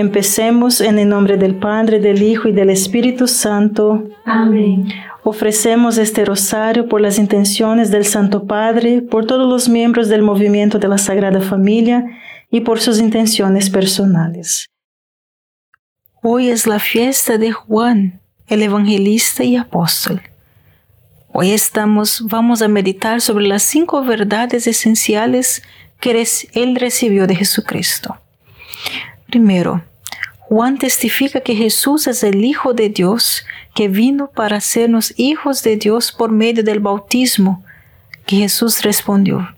Empecemos en el nombre del Padre, del Hijo y del Espíritu Santo. Amén. Ofrecemos este rosario por las intenciones del Santo Padre, por todos los miembros del movimiento de la Sagrada Familia y por sus intenciones personales. Hoy es la fiesta de Juan, el evangelista y apóstol. Hoy estamos, vamos a meditar sobre las cinco verdades esenciales que él recibió de Jesucristo. Primero, Juan testifica que Jesús es el Hijo de Dios que vino para hacernos hijos de Dios por medio del bautismo. Que Jesús respondió,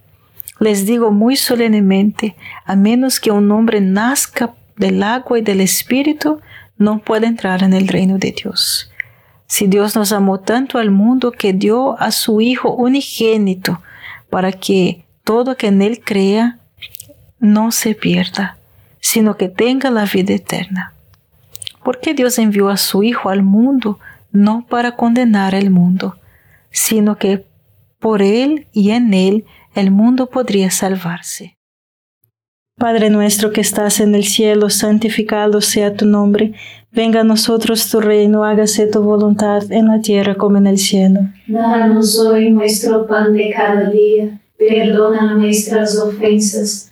les digo muy solemnemente, a menos que un hombre nazca del agua y del Espíritu, no puede entrar en el reino de Dios. Si Dios nos amó tanto al mundo que dio a su Hijo unigénito, para que todo que en Él crea no se pierda, sino que tenga la vida eterna. Porque Dios envió a su Hijo al mundo no para condenar al mundo, sino que por Él y en Él el mundo podría salvarse. Padre nuestro que estás en el cielo, santificado sea tu nombre, venga a nosotros tu reino, hágase tu voluntad en la tierra como en el cielo. Danos hoy nuestro pan de cada día, perdona nuestras ofensas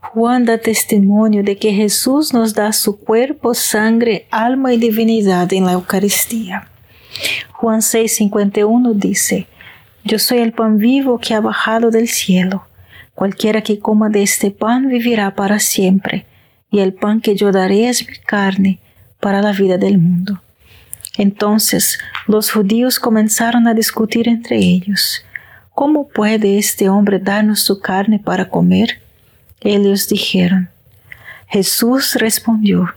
Juan da testimonio de que Jesús nos da su cuerpo, sangre, alma y divinidad en la Eucaristía. Juan 6:51 dice, Yo soy el pan vivo que ha bajado del cielo. Cualquiera que coma de este pan vivirá para siempre, y el pan que yo daré es mi carne para la vida del mundo. Entonces los judíos comenzaron a discutir entre ellos, ¿cómo puede este hombre darnos su carne para comer? Ellos dijeron, Jesús respondió,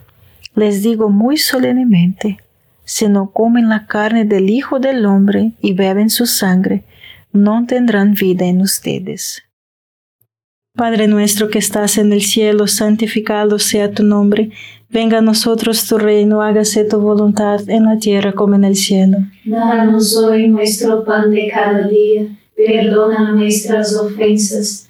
les digo muy solemnemente, si no comen la carne del Hijo del Hombre y beben su sangre, no tendrán vida en ustedes. Padre nuestro que estás en el cielo, santificado sea tu nombre, venga a nosotros tu reino, hágase tu voluntad en la tierra como en el cielo. Danos hoy nuestro pan de cada día, perdona nuestras ofensas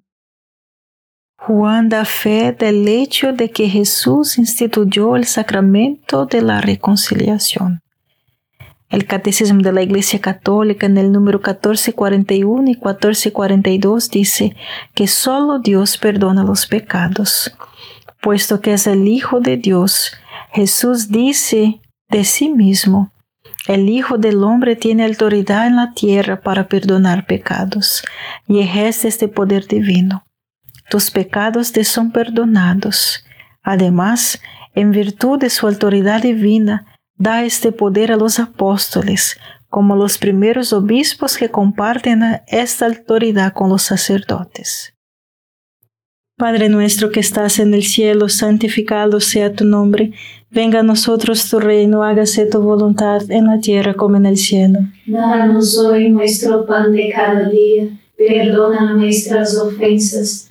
Juan da fe del hecho de que Jesús instituyó el sacramento de la reconciliación. El Catecismo de la Iglesia Católica en el número 1441 y 1442 dice que solo Dios perdona los pecados. Puesto que es el Hijo de Dios, Jesús dice de sí mismo, el Hijo del Hombre tiene autoridad en la tierra para perdonar pecados y ejerce este poder divino tus pecados te son perdonados. Además, en virtud de su autoridad divina, da este poder a los apóstoles, como los primeros obispos que comparten esta autoridad con los sacerdotes. Padre nuestro que estás en el cielo, santificado sea tu nombre, venga a nosotros tu reino, hágase tu voluntad en la tierra como en el cielo. Danos hoy nuestro pan de cada día, perdona nuestras ofensas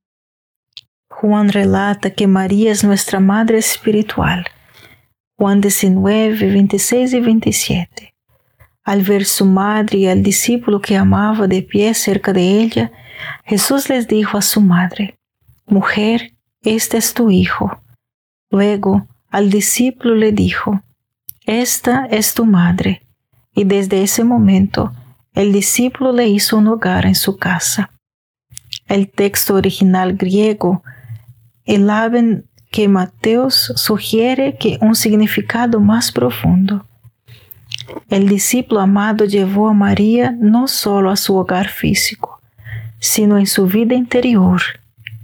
Juan relata que María es nuestra Madre Espiritual. Juan 19, 26 y 27. Al ver su madre y al discípulo que amaba de pie cerca de ella, Jesús les dijo a su madre, Mujer, este es tu hijo. Luego al discípulo le dijo, Esta es tu madre. Y desde ese momento el discípulo le hizo un hogar en su casa. El texto original griego Elaben que Mateos sugiere que un significado más profundo. El discípulo amado llevó a María no solo a su hogar físico, sino en su vida interior,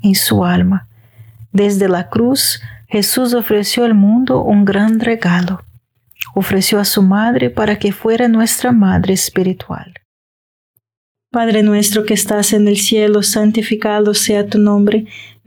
en su alma. Desde la cruz, Jesús ofreció al mundo un gran regalo. Ofreció a su madre para que fuera nuestra madre espiritual. Padre nuestro que estás en el cielo, santificado sea tu nombre.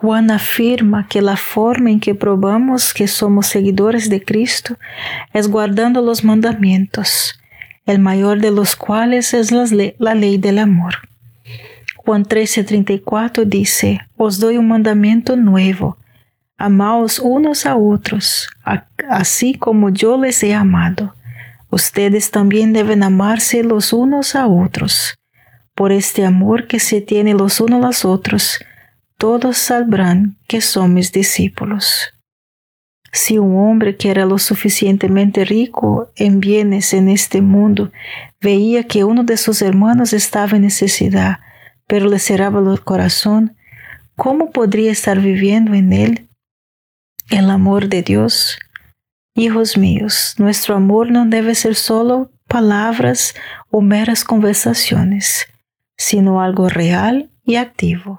Juan afirma que la forma en que probamos que somos seguidores de Cristo es guardando los mandamientos, el mayor de los cuales es la ley, del amor. Juan 13:34 dice, Os doy un mandamiento nuevo, amaos unos a otros, así como yo les he amado. Ustedes también deben amarse los unos a otros. Por este amor que se tiene los unos a los otros, todos sabrán que son mis discípulos. Si un hombre que era lo suficientemente rico en bienes en este mundo veía que uno de sus hermanos estaba en necesidad, pero le cerraba el corazón, ¿cómo podría estar viviendo en él el amor de Dios? Hijos míos, nuestro amor no debe ser solo palabras o meras conversaciones, sino algo real y activo.